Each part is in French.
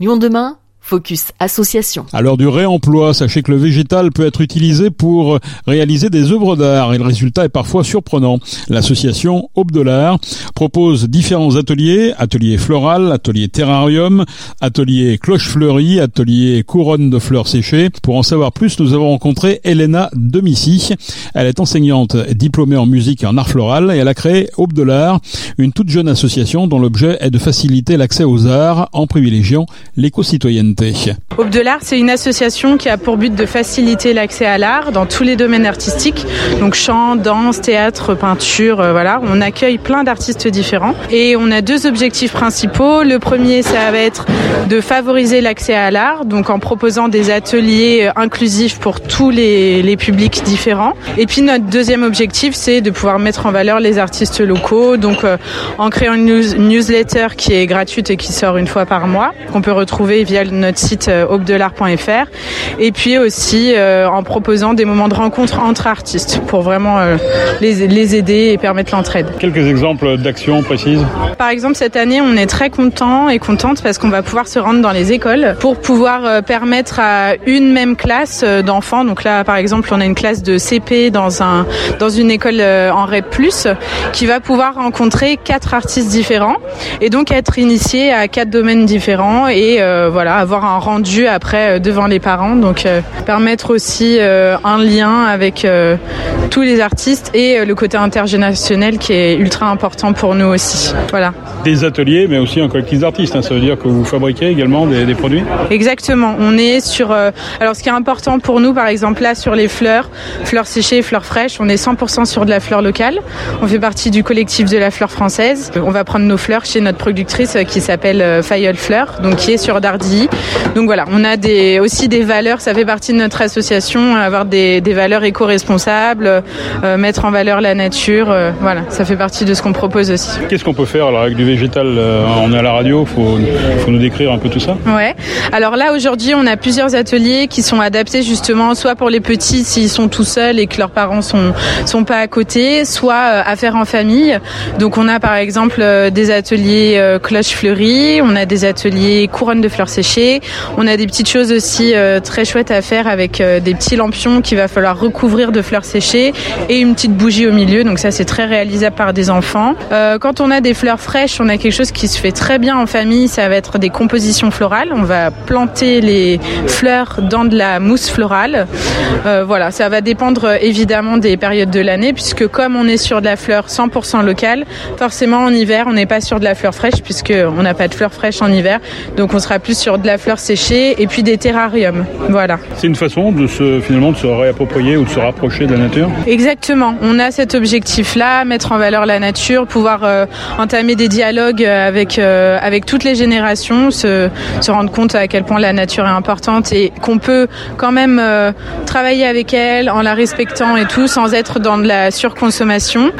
Lyon demain Focus Association. À l'heure du réemploi, sachez que le végétal peut être utilisé pour réaliser des œuvres d'art et le résultat est parfois surprenant. L'association Aube de l'Art propose différents ateliers, atelier floral, atelier terrarium, atelier cloche fleurie, atelier couronne de fleurs séchées. Pour en savoir plus, nous avons rencontré Elena Domici. Elle est enseignante diplômée en musique et en art floral et elle a créé Aube de l'Art, une toute jeune association dont l'objet est de faciliter l'accès aux arts en privilégiant l'éco-citoyenneté. Aube de l'Art, c'est une association qui a pour but de faciliter l'accès à l'art dans tous les domaines artistiques, donc chant, danse, théâtre, peinture, euh, voilà. On accueille plein d'artistes différents et on a deux objectifs principaux. Le premier, ça va être de favoriser l'accès à l'art, donc en proposant des ateliers euh, inclusifs pour tous les, les publics différents. Et puis notre deuxième objectif, c'est de pouvoir mettre en valeur les artistes locaux, donc euh, en créant une newsletter qui est gratuite et qui sort une fois par mois, qu'on peut retrouver via notre notre site euh, aubdelart.fr et puis aussi euh, en proposant des moments de rencontre entre artistes pour vraiment euh, les, les aider et permettre l'entraide. Quelques exemples d'actions précises? Par exemple, cette année, on est très content et contente parce qu'on va pouvoir se rendre dans les écoles pour pouvoir permettre à une même classe d'enfants, donc là par exemple, on a une classe de CP dans un dans une école en REP+, qui va pouvoir rencontrer quatre artistes différents et donc être initié à quatre domaines différents et voilà avoir un rendu après euh, devant les parents. Donc euh, permettre aussi euh, un lien avec tous les artistes et le côté intergénérationnel qui est ultra important pour nous aussi. Voilà. Des ateliers, mais aussi un collectif d'artistes. Hein. Ça veut dire que vous fabriquez également des, des produits? Exactement. On est sur. alors, ce qui est important pour nous, par exemple, là, sur les fleurs, fleurs séchées, fleurs fraîches, on est 100% sur de la fleur locale. On fait partie du collectif de la fleur française. On va prendre nos fleurs chez notre productrice qui s'appelle Fayol Fleur, donc qui est sur Dardilly. Donc voilà, on a des, aussi des valeurs, ça fait partie de notre association, avoir des, des valeurs éco-responsables, euh, mettre en valeur la nature, euh, voilà, ça fait partie de ce qu'on propose aussi. Qu'est-ce qu'on peut faire alors, avec du végétal euh, On est à la radio, il faut, faut nous décrire un peu tout ça? Ouais, alors là aujourd'hui on a plusieurs ateliers qui sont adaptés justement soit pour les petits s'ils sont tout seuls et que leurs parents sont, sont pas à côté, soit à faire en famille. Donc on a par exemple des ateliers cloche fleurie, on a des ateliers couronne de fleurs séchées, on a des petites choses aussi euh, très chouettes à faire avec euh, des petits lampions qu'il va falloir recouvrir de fleurs séchées et une petite bougie au milieu. Donc ça, c'est très réalisable par des enfants. Euh, quand on a des fleurs fraîches, on a quelque chose qui se fait très bien en famille. Ça va être des compositions florales. On va planter les fleurs dans de la mousse florale. voilà, ça va dépendre évidemment des périodes de l'année puisque comme on est sur de la fleur 100% locale, forcément en hiver, on n'est pas sur de la fleur fraîche puisque on n'a pas de fleurs fraîches en hiver. Donc on sera plus sur de la fleur fleurs séchées et puis des terrariums. Voilà. C'est une façon de se finalement de se réapproprier ou de se rapprocher de la nature. Exactement. On a cet objectif-là, mettre en valeur la nature, pouvoir euh, entamer des dialogues avec euh, avec toutes les générations, se, se rendre compte à quel point la nature est importante et qu'on peut quand même euh, travailler avec elle en la respectant et tout, sans être dans de la surconsommation.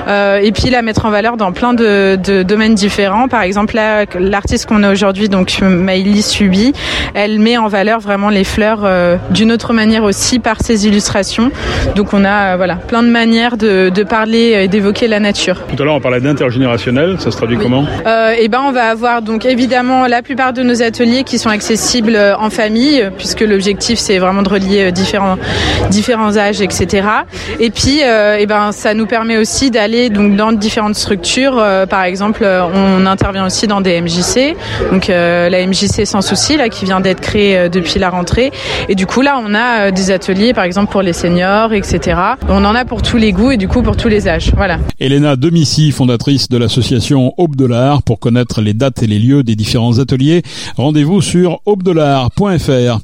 et puis la mettre en valeur dans plein de, de domaines différents. Par exemple, l'artiste qu'on a aujourd'hui, donc Maïli Subi, elle met en valeur vraiment les fleurs euh, d'une autre manière aussi par ses illustrations. Donc on a euh, voilà plein de manières de, parler et d'évoquer la nature. Tout à l'heure on parlait d'intergénérationnel, ça se traduit comment euh, eh ben on va avoir donc évidemment la plupart de nos ateliers qui sont accessibles en famille puisque l'objectif c'est vraiment de relier différents différents âges etc. Et puis eh ben ça nous permet aussi d'aller donc dans différentes structures. par exemple on intervient aussi dans des MJC donc la MJC sans souci là qui vient d'être créé euh, depuis la rentrée. Et du coup, là, on a euh, des ateliers, par exemple, pour les seniors, etc. On en a pour tous les goûts et du coup pour tous les âges. Voilà. Elena Demici, fondatrice de l'association Aube de pour connaître les dates et les lieux des différents ateliers, rendez-vous sur aubedelart.fr.